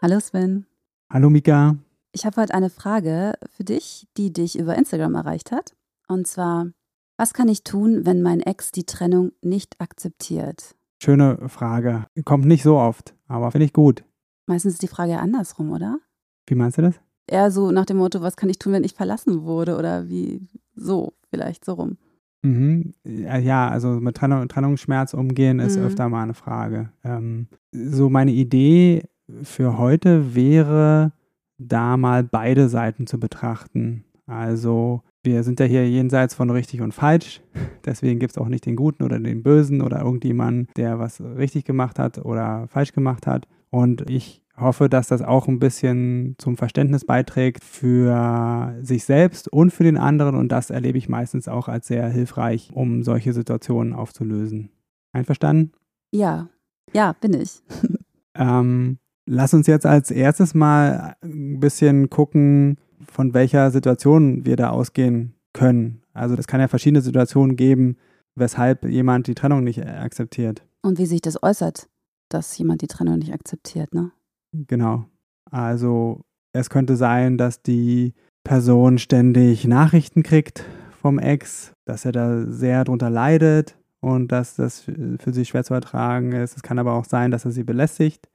Hallo Sven. Hallo Mika. Ich habe heute eine Frage für dich, die dich über Instagram erreicht hat. Und zwar, was kann ich tun, wenn mein Ex die Trennung nicht akzeptiert? Schöne Frage. Kommt nicht so oft, aber finde ich gut. Meistens ist die Frage ja andersrum, oder? Wie meinst du das? Eher so nach dem Motto, was kann ich tun, wenn ich verlassen wurde? Oder wie so, vielleicht so rum. Mhm. Ja, also mit Trennung, Trennungsschmerz umgehen ist mhm. öfter mal eine Frage. Ähm, so meine Idee für heute wäre, da mal beide Seiten zu betrachten. Also wir sind ja hier jenseits von richtig und falsch. Deswegen gibt es auch nicht den Guten oder den Bösen oder irgendjemanden, der was richtig gemacht hat oder falsch gemacht hat. Und ich hoffe, dass das auch ein bisschen zum Verständnis beiträgt für sich selbst und für den anderen. Und das erlebe ich meistens auch als sehr hilfreich, um solche Situationen aufzulösen. Einverstanden? Ja, ja, bin ich. ähm, Lass uns jetzt als erstes mal ein bisschen gucken, von welcher Situation wir da ausgehen können. Also es kann ja verschiedene Situationen geben, weshalb jemand die Trennung nicht akzeptiert. Und wie sich das äußert, dass jemand die Trennung nicht akzeptiert, ne? Genau. Also es könnte sein, dass die Person ständig Nachrichten kriegt vom Ex, dass er da sehr drunter leidet und dass das für sie schwer zu ertragen ist. Es kann aber auch sein, dass er sie belästigt.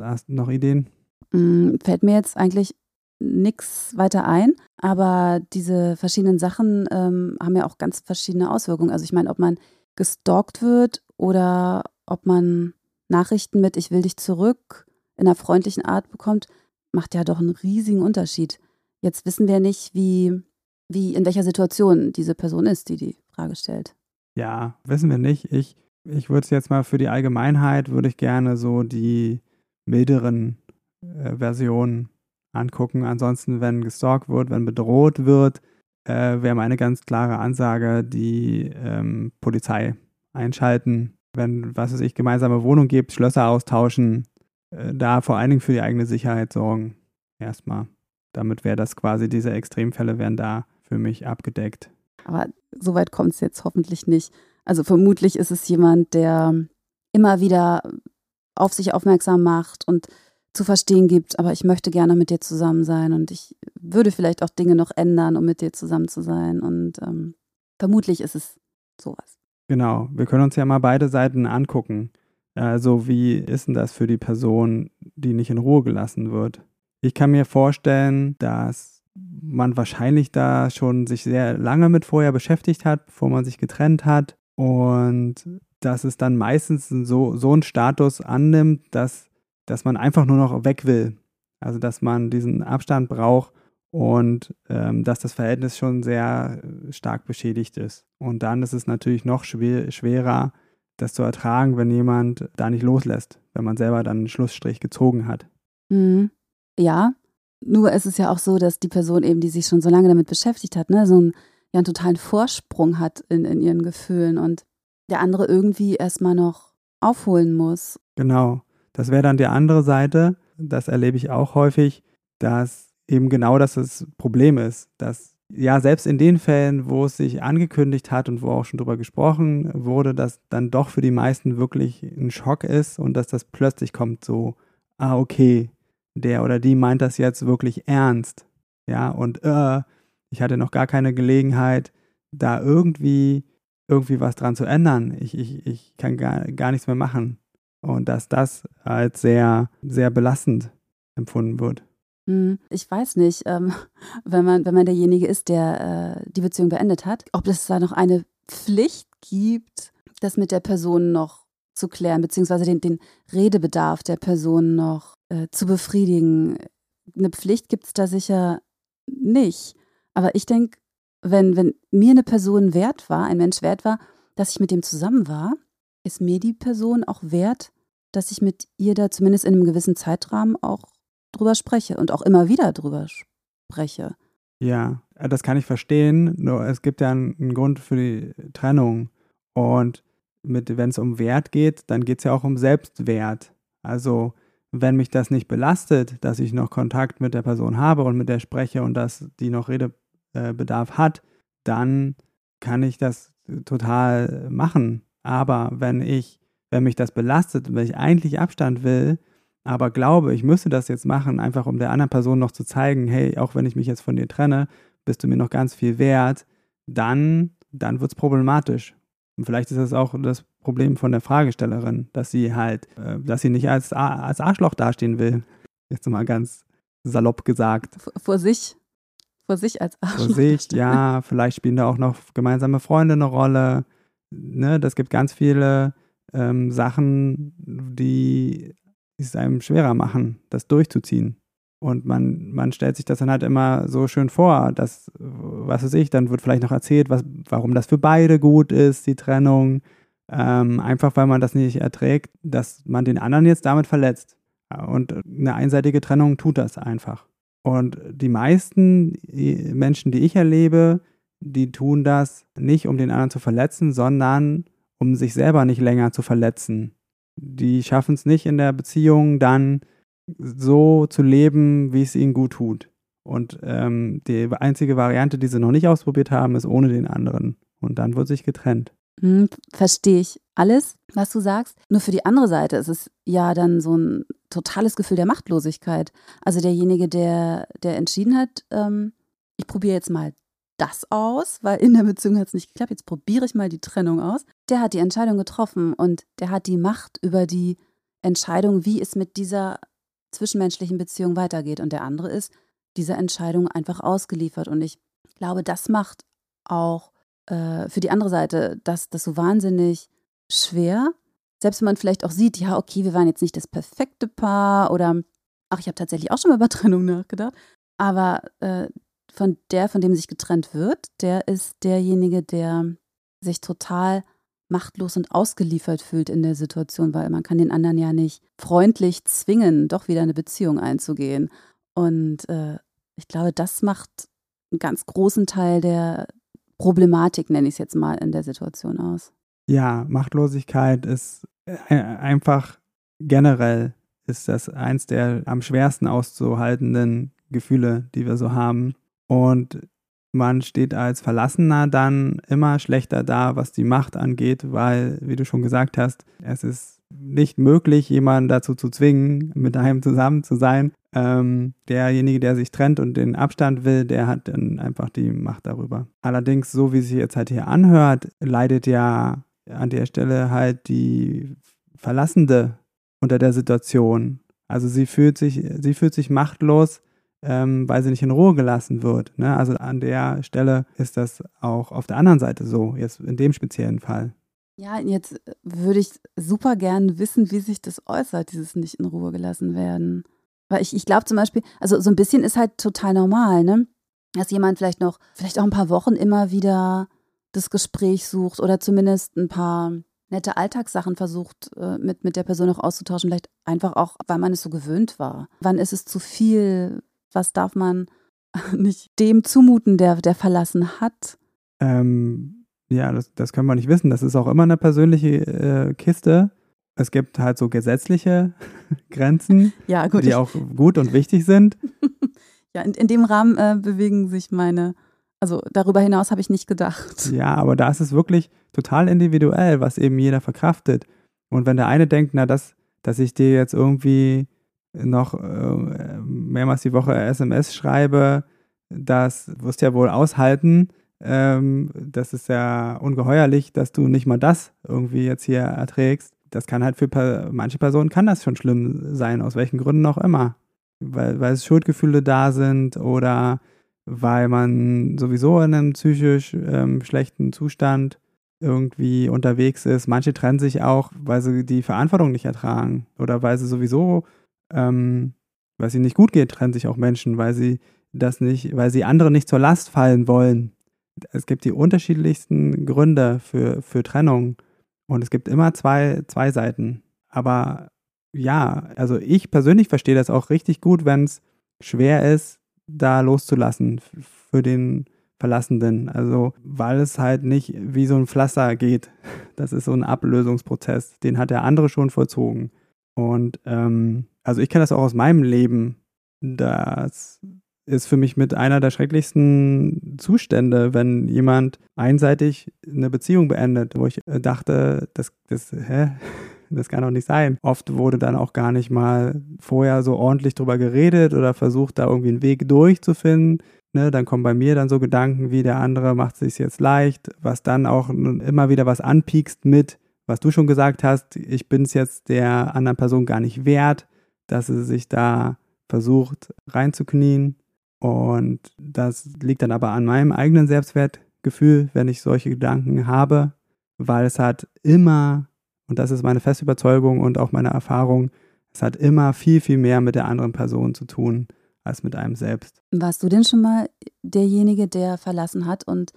Hast du noch Ideen? Mm, fällt mir jetzt eigentlich nichts weiter ein, aber diese verschiedenen Sachen ähm, haben ja auch ganz verschiedene Auswirkungen. Also ich meine, ob man gestalkt wird oder ob man Nachrichten mit Ich will dich zurück in einer freundlichen Art bekommt, macht ja doch einen riesigen Unterschied. Jetzt wissen wir nicht, wie, wie in welcher Situation diese Person ist, die die Frage stellt. Ja, wissen wir nicht. Ich, ich würde es jetzt mal für die Allgemeinheit, würde ich gerne so die milderen äh, Versionen angucken. Ansonsten, wenn gestalkt wird, wenn bedroht wird, äh, wäre meine ganz klare Ansage, die ähm, Polizei einschalten. Wenn, was weiß ich, gemeinsame Wohnung gibt, Schlösser austauschen, äh, da vor allen Dingen für die eigene Sicherheit sorgen. Erstmal. Damit wäre das quasi, diese Extremfälle wären da für mich abgedeckt. Aber so weit kommt es jetzt hoffentlich nicht. Also vermutlich ist es jemand, der immer wieder auf sich aufmerksam macht und zu verstehen gibt, aber ich möchte gerne mit dir zusammen sein und ich würde vielleicht auch Dinge noch ändern, um mit dir zusammen zu sein. Und ähm, vermutlich ist es sowas. Genau, wir können uns ja mal beide Seiten angucken. Also wie ist denn das für die Person, die nicht in Ruhe gelassen wird? Ich kann mir vorstellen, dass man wahrscheinlich da schon sich sehr lange mit vorher beschäftigt hat, bevor man sich getrennt hat und dass es dann meistens so, so einen Status annimmt, dass, dass man einfach nur noch weg will. Also dass man diesen Abstand braucht und ähm, dass das Verhältnis schon sehr äh, stark beschädigt ist. Und dann ist es natürlich noch schwer, schwerer, das zu ertragen, wenn jemand da nicht loslässt, wenn man selber dann einen Schlussstrich gezogen hat. Mhm. Ja, nur ist es ja auch so, dass die Person eben, die sich schon so lange damit beschäftigt hat, ne, so einen, ja, einen totalen Vorsprung hat in, in ihren Gefühlen und der andere irgendwie erstmal noch aufholen muss. Genau. Das wäre dann die andere Seite. Das erlebe ich auch häufig, dass eben genau das das Problem ist, dass ja, selbst in den Fällen, wo es sich angekündigt hat und wo auch schon drüber gesprochen wurde, dass dann doch für die meisten wirklich ein Schock ist und dass das plötzlich kommt so, ah, okay, der oder die meint das jetzt wirklich ernst. Ja, und äh, ich hatte noch gar keine Gelegenheit, da irgendwie irgendwie was dran zu ändern. Ich, ich, ich kann gar, gar nichts mehr machen. Und dass das als sehr, sehr belastend empfunden wird. Hm, ich weiß nicht, ähm, wenn, man, wenn man derjenige ist, der äh, die Beziehung beendet hat, ob es da noch eine Pflicht gibt, das mit der Person noch zu klären, beziehungsweise den, den Redebedarf der Person noch äh, zu befriedigen. Eine Pflicht gibt es da sicher nicht. Aber ich denke, wenn, wenn mir eine Person wert war, ein Mensch wert war, dass ich mit dem zusammen war, ist mir die Person auch wert, dass ich mit ihr da zumindest in einem gewissen Zeitrahmen auch drüber spreche und auch immer wieder drüber spreche. Ja, äh, das kann ich verstehen. Nur es gibt ja einen Grund für die Trennung. Und wenn es um Wert geht, dann geht es ja auch um Selbstwert. Also wenn mich das nicht belastet, dass ich noch Kontakt mit der Person habe und mit der spreche und dass die noch Redebedarf hat, dann kann ich das total machen. Aber wenn ich, wenn mich das belastet, wenn ich eigentlich Abstand will, aber glaube, ich müsste das jetzt machen, einfach um der anderen Person noch zu zeigen, hey, auch wenn ich mich jetzt von dir trenne, bist du mir noch ganz viel wert, dann, dann wird es problematisch. Und vielleicht ist das auch das Problem von der Fragestellerin, dass sie halt, äh, dass sie nicht als, als Arschloch dastehen will. Jetzt mal ganz salopp gesagt. Vor sich. Vor sich als Arschloch. Vor sich, ja. Vielleicht spielen da auch noch gemeinsame Freunde eine Rolle. Ne, das gibt ganz viele ähm, Sachen, die es einem schwerer machen, das durchzuziehen. Und man, man stellt sich das dann halt immer so schön vor, dass, was weiß ich, dann wird vielleicht noch erzählt, was, warum das für beide gut ist, die Trennung. Ähm, einfach weil man das nicht erträgt, dass man den anderen jetzt damit verletzt. Und eine einseitige Trennung tut das einfach. Und die meisten Menschen, die ich erlebe, die tun das nicht, um den anderen zu verletzen, sondern um sich selber nicht länger zu verletzen. Die schaffen es nicht in der Beziehung dann so zu leben, wie es ihnen gut tut. Und ähm, die einzige Variante, die sie noch nicht ausprobiert haben, ist ohne den anderen. Und dann wird sich getrennt. Hm, Verstehe ich alles, was du sagst. Nur für die andere Seite ist es ja dann so ein totales Gefühl der Machtlosigkeit. Also derjenige, der, der entschieden hat, ähm, ich probiere jetzt mal das aus, weil in der Beziehung hat es nicht geklappt, jetzt probiere ich mal die Trennung aus. Der hat die Entscheidung getroffen und der hat die Macht über die Entscheidung, wie es mit dieser zwischenmenschlichen Beziehung weitergeht. Und der andere ist dieser Entscheidung einfach ausgeliefert. Und ich glaube, das macht auch äh, für die andere Seite das, das so wahnsinnig schwer. Selbst wenn man vielleicht auch sieht, ja, okay, wir waren jetzt nicht das perfekte Paar oder ach, ich habe tatsächlich auch schon mal über Trennung nachgedacht. Aber äh, von der, von dem sich getrennt wird, der ist derjenige, der sich total machtlos und ausgeliefert fühlt in der Situation, weil man kann den anderen ja nicht freundlich zwingen, doch wieder eine Beziehung einzugehen. Und äh, ich glaube, das macht einen ganz großen Teil der Problematik, nenne ich es jetzt mal, in der Situation aus. Ja, Machtlosigkeit ist äh, einfach generell ist das eins der am schwersten auszuhaltenden Gefühle, die wir so haben. Und man steht als Verlassener dann immer schlechter da, was die Macht angeht, weil, wie du schon gesagt hast, es ist nicht möglich, jemanden dazu zu zwingen, mit einem zusammen zu sein. Ähm, derjenige, der sich trennt und den Abstand will, der hat dann einfach die Macht darüber. Allerdings, so wie sich jetzt halt hier anhört, leidet ja an der Stelle halt die Verlassende unter der Situation. Also sie fühlt sich, sie fühlt sich machtlos, ähm, weil sie nicht in Ruhe gelassen wird. Ne? Also an der Stelle ist das auch auf der anderen Seite so, jetzt in dem speziellen Fall. Ja, jetzt würde ich super gern wissen, wie sich das äußert, dieses nicht in Ruhe gelassen werden. Weil ich, ich glaube zum Beispiel, also so ein bisschen ist halt total normal, ne? Dass jemand vielleicht noch, vielleicht auch ein paar Wochen immer wieder das Gespräch sucht oder zumindest ein paar nette Alltagssachen versucht, äh, mit, mit der Person auch auszutauschen. Vielleicht einfach auch, weil man es so gewöhnt war. Wann ist es zu viel? Was darf man nicht dem zumuten, der, der verlassen hat? Ähm, ja, das, das können wir nicht wissen. Das ist auch immer eine persönliche äh, Kiste. Es gibt halt so gesetzliche Grenzen, ja, die auch gut und wichtig sind. ja, in, in dem Rahmen äh, bewegen sich meine, also darüber hinaus habe ich nicht gedacht. Ja, aber da ist es wirklich total individuell, was eben jeder verkraftet. Und wenn der eine denkt, na, das, dass ich dir jetzt irgendwie noch äh, mehrmals die Woche SMS schreibe, das wirst du ja wohl aushalten. Ähm, das ist ja ungeheuerlich, dass du nicht mal das irgendwie jetzt hier erträgst. Das kann halt für per manche Personen kann das schon schlimm sein, aus welchen Gründen auch immer. Weil, weil es Schuldgefühle da sind oder weil man sowieso in einem psychisch ähm, schlechten Zustand irgendwie unterwegs ist. Manche trennen sich auch, weil sie die Verantwortung nicht ertragen oder weil sie sowieso ähm, weil es ihnen nicht gut geht, trennen sich auch Menschen, weil sie das nicht, weil sie anderen nicht zur Last fallen wollen. Es gibt die unterschiedlichsten Gründe für, für Trennung und es gibt immer zwei, zwei Seiten. Aber ja, also ich persönlich verstehe das auch richtig gut, wenn es schwer ist, da loszulassen für den Verlassenden. Also, weil es halt nicht wie so ein Pflaster geht. Das ist so ein Ablösungsprozess. Den hat der andere schon vollzogen. Und ähm, also ich kenne das auch aus meinem Leben. Das ist für mich mit einer der schrecklichsten Zustände, wenn jemand einseitig eine Beziehung beendet, wo ich äh, dachte, das, das, hä? Das kann doch nicht sein. Oft wurde dann auch gar nicht mal vorher so ordentlich drüber geredet oder versucht, da irgendwie einen Weg durchzufinden. Ne, dann kommen bei mir dann so Gedanken wie der andere macht es sich jetzt leicht, was dann auch immer wieder was anpiekst mit, was du schon gesagt hast, ich bin es jetzt der anderen Person gar nicht wert, dass sie sich da versucht reinzuknien. Und das liegt dann aber an meinem eigenen Selbstwertgefühl, wenn ich solche Gedanken habe, weil es hat immer, und das ist meine feste Überzeugung und auch meine Erfahrung, es hat immer viel, viel mehr mit der anderen Person zu tun als mit einem selbst. Warst du denn schon mal derjenige, der verlassen hat und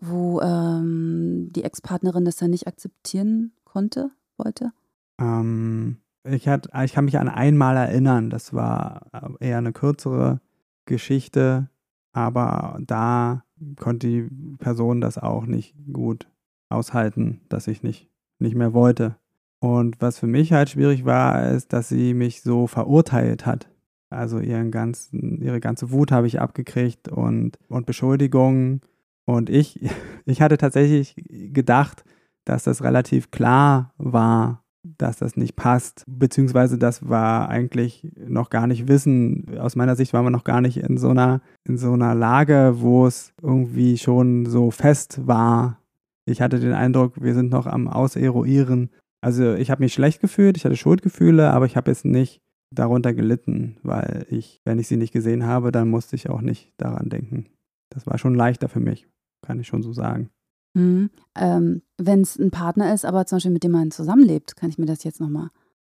wo ähm, die Ex-Partnerin das dann nicht akzeptieren konnte, wollte? Ähm, ich, hat, ich kann mich an einmal erinnern, das war eher eine kürzere Geschichte, aber da konnte die Person das auch nicht gut aushalten, dass ich nicht, nicht mehr wollte. Und was für mich halt schwierig war, ist, dass sie mich so verurteilt hat. Also ihren ganzen, ihre ganze Wut habe ich abgekriegt und, und Beschuldigungen. Und ich, ich hatte tatsächlich gedacht, dass das relativ klar war, dass das nicht passt, beziehungsweise das war eigentlich noch gar nicht Wissen. Aus meiner Sicht waren wir noch gar nicht in so einer, in so einer Lage, wo es irgendwie schon so fest war. Ich hatte den Eindruck, wir sind noch am Auseruieren. Also ich habe mich schlecht gefühlt, ich hatte Schuldgefühle, aber ich habe jetzt nicht darunter gelitten, weil ich, wenn ich sie nicht gesehen habe, dann musste ich auch nicht daran denken. Das war schon leichter für mich, kann ich schon so sagen. Mhm. Ähm, Wenn es ein Partner ist, aber zum Beispiel mit dem man zusammenlebt, kann ich mir das jetzt nochmal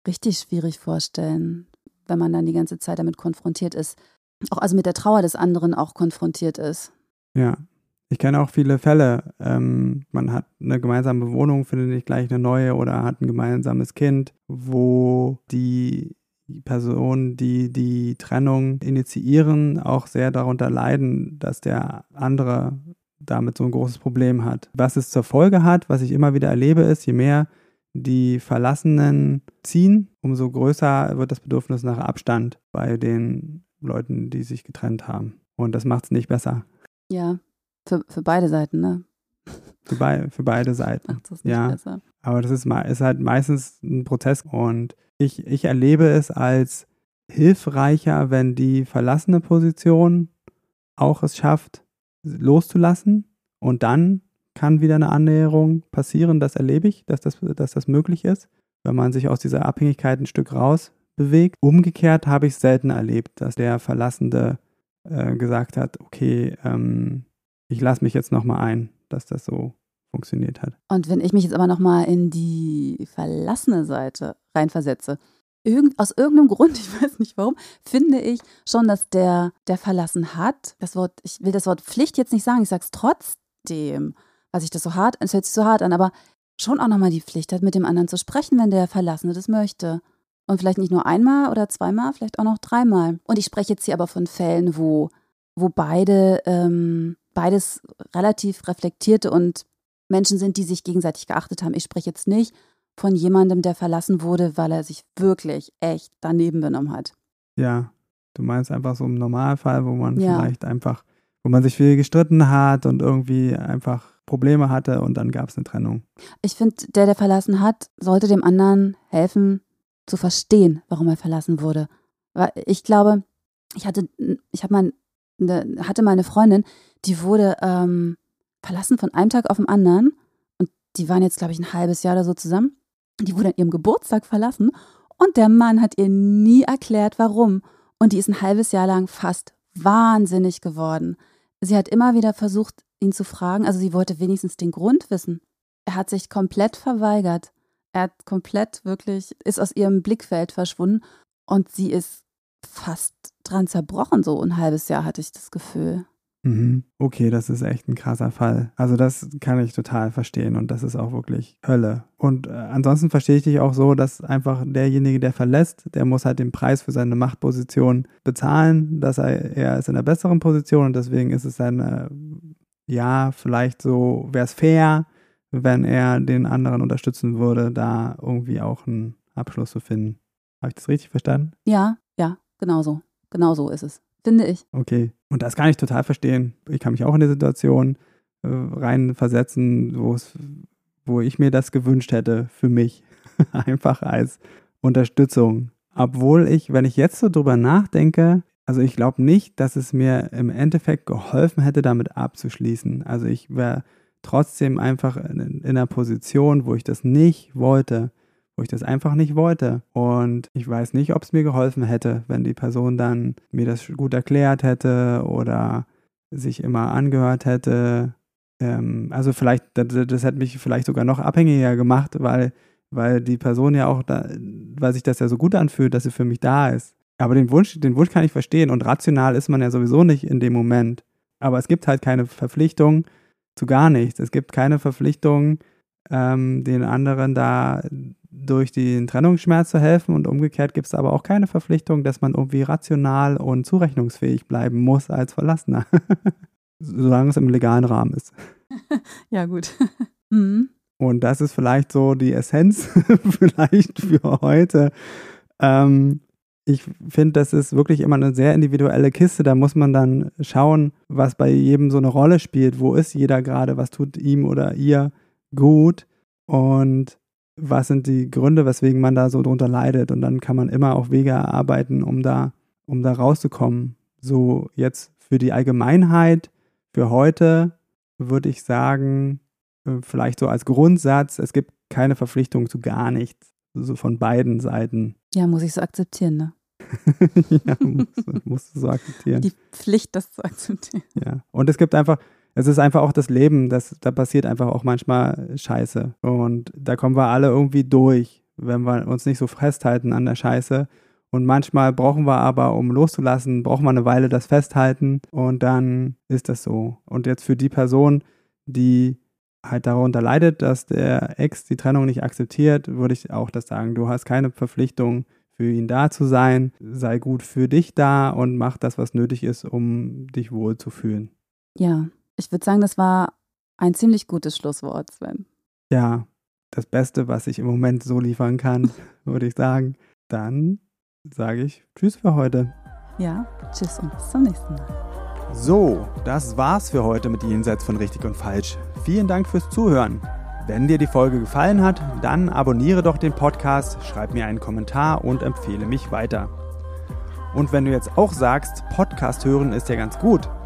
richtig schwierig vorstellen, wenn man dann die ganze Zeit damit konfrontiert ist. Auch also mit der Trauer des anderen auch konfrontiert ist. Ja, ich kenne auch viele Fälle. Ähm, man hat eine gemeinsame Wohnung, findet nicht gleich eine neue oder hat ein gemeinsames Kind, wo die Personen, die die Trennung initiieren, auch sehr darunter leiden, dass der andere damit so ein großes Problem hat. Was es zur Folge hat, was ich immer wieder erlebe, ist, je mehr die Verlassenen ziehen, umso größer wird das Bedürfnis nach Abstand bei den Leuten, die sich getrennt haben. Und das macht es nicht besser. Ja, für, für beide Seiten, ne? Für, bei, für beide Seiten. Macht es nicht ja. besser. Aber das ist, ist halt meistens ein Prozess und ich, ich erlebe es als hilfreicher, wenn die verlassene Position auch es schafft, loszulassen und dann kann wieder eine Annäherung passieren. Das erlebe ich, dass das, dass das möglich ist, wenn man sich aus dieser Abhängigkeit ein Stück raus bewegt. Umgekehrt habe ich es selten erlebt, dass der Verlassende äh, gesagt hat, okay, ähm, ich lasse mich jetzt nochmal ein, dass das so funktioniert hat. Und wenn ich mich jetzt aber nochmal in die verlassene Seite reinversetze, irgend, aus irgendeinem Grund, ich weiß nicht warum, finde ich schon, dass der, der verlassen hat, das Wort, ich will das Wort Pflicht jetzt nicht sagen, ich sage es trotzdem, was ich das so hart, es hört sich so hart an, aber schon auch nochmal die Pflicht hat, mit dem anderen zu sprechen, wenn der Verlassene das möchte. Und vielleicht nicht nur einmal oder zweimal, vielleicht auch noch dreimal. Und ich spreche jetzt hier aber von Fällen, wo, wo beide, ähm, beides relativ reflektierte und Menschen sind, die sich gegenseitig geachtet haben. Ich spreche jetzt nicht von jemandem, der verlassen wurde, weil er sich wirklich echt daneben benommen hat. Ja, du meinst einfach so im Normalfall, wo man ja. vielleicht einfach, wo man sich viel gestritten hat und irgendwie einfach Probleme hatte und dann gab es eine Trennung. Ich finde, der, der verlassen hat, sollte dem anderen helfen zu verstehen, warum er verlassen wurde. Weil ich glaube, ich hatte, ich habe mal, eine, hatte mal eine Freundin, die wurde ähm, verlassen von einem Tag auf den anderen und die waren jetzt, glaube ich, ein halbes Jahr oder so zusammen. Die wurde an ihrem Geburtstag verlassen und der Mann hat ihr nie erklärt, warum. Und die ist ein halbes Jahr lang fast wahnsinnig geworden. Sie hat immer wieder versucht, ihn zu fragen. Also sie wollte wenigstens den Grund wissen. Er hat sich komplett verweigert. Er hat komplett wirklich, ist aus ihrem Blickfeld verschwunden und sie ist fast dran zerbrochen, so ein halbes Jahr hatte ich das Gefühl. Mhm. Okay, das ist echt ein krasser Fall. Also das kann ich total verstehen und das ist auch wirklich Hölle. Und äh, ansonsten verstehe ich dich auch so, dass einfach derjenige, der verlässt, der muss halt den Preis für seine Machtposition bezahlen, dass er, er ist in einer besseren Position und deswegen ist es eine, ja, vielleicht so, wäre es fair, wenn er den anderen unterstützen würde, da irgendwie auch einen Abschluss zu finden. Habe ich das richtig verstanden? Ja, ja, genau so. Genau so ist es finde ich. Okay. Und das kann ich total verstehen. Ich kann mich auch in die Situation äh, reinversetzen, wo ich mir das gewünscht hätte für mich. Einfach als Unterstützung. Obwohl ich, wenn ich jetzt so drüber nachdenke, also ich glaube nicht, dass es mir im Endeffekt geholfen hätte, damit abzuschließen. Also ich wäre trotzdem einfach in, in einer Position, wo ich das nicht wollte wo ich das einfach nicht wollte. Und ich weiß nicht, ob es mir geholfen hätte, wenn die Person dann mir das gut erklärt hätte oder sich immer angehört hätte. Ähm, also vielleicht, das, das hätte mich vielleicht sogar noch abhängiger gemacht, weil, weil die Person ja auch, da, weil sich das ja so gut anfühlt, dass sie für mich da ist. Aber den Wunsch, den Wunsch kann ich verstehen und rational ist man ja sowieso nicht in dem Moment. Aber es gibt halt keine Verpflichtung zu gar nichts. Es gibt keine Verpflichtung, ähm, den anderen da durch den Trennungsschmerz zu helfen und umgekehrt gibt es aber auch keine Verpflichtung, dass man irgendwie rational und zurechnungsfähig bleiben muss als Verlassener. Solange es im legalen Rahmen ist. ja, gut. mhm. Und das ist vielleicht so die Essenz vielleicht für heute. Ähm, ich finde, das ist wirklich immer eine sehr individuelle Kiste. Da muss man dann schauen, was bei jedem so eine Rolle spielt. Wo ist jeder gerade? Was tut ihm oder ihr gut? Und was sind die Gründe, weswegen man da so drunter leidet. Und dann kann man immer auch Wege erarbeiten, um da, um da rauszukommen. So jetzt für die Allgemeinheit, für heute würde ich sagen, äh, vielleicht so als Grundsatz, es gibt keine Verpflichtung zu gar nichts. So von beiden Seiten. Ja, muss ich so akzeptieren, ne? ja, musst, musst du so akzeptieren. Die Pflicht, das zu akzeptieren. Ja. Und es gibt einfach, es ist einfach auch das Leben, das, da passiert einfach auch manchmal Scheiße. Und da kommen wir alle irgendwie durch, wenn wir uns nicht so festhalten an der Scheiße. Und manchmal brauchen wir aber, um loszulassen, brauchen wir eine Weile das Festhalten und dann ist das so. Und jetzt für die Person, die halt darunter leidet, dass der Ex die Trennung nicht akzeptiert, würde ich auch das sagen. Du hast keine Verpflichtung, für ihn da zu sein. Sei gut für dich da und mach das, was nötig ist, um dich wohl zu fühlen. Ja, ich würde sagen, das war ein ziemlich gutes Schlusswort, Sven. Ja, das Beste, was ich im Moment so liefern kann, würde ich sagen. Dann sage ich Tschüss für heute. Ja, tschüss und bis zum nächsten Mal. So, das war's für heute mit Jenseits von Richtig und Falsch. Vielen Dank fürs Zuhören. Wenn dir die Folge gefallen hat, dann abonniere doch den Podcast, schreib mir einen Kommentar und empfehle mich weiter. Und wenn du jetzt auch sagst, Podcast hören ist ja ganz gut,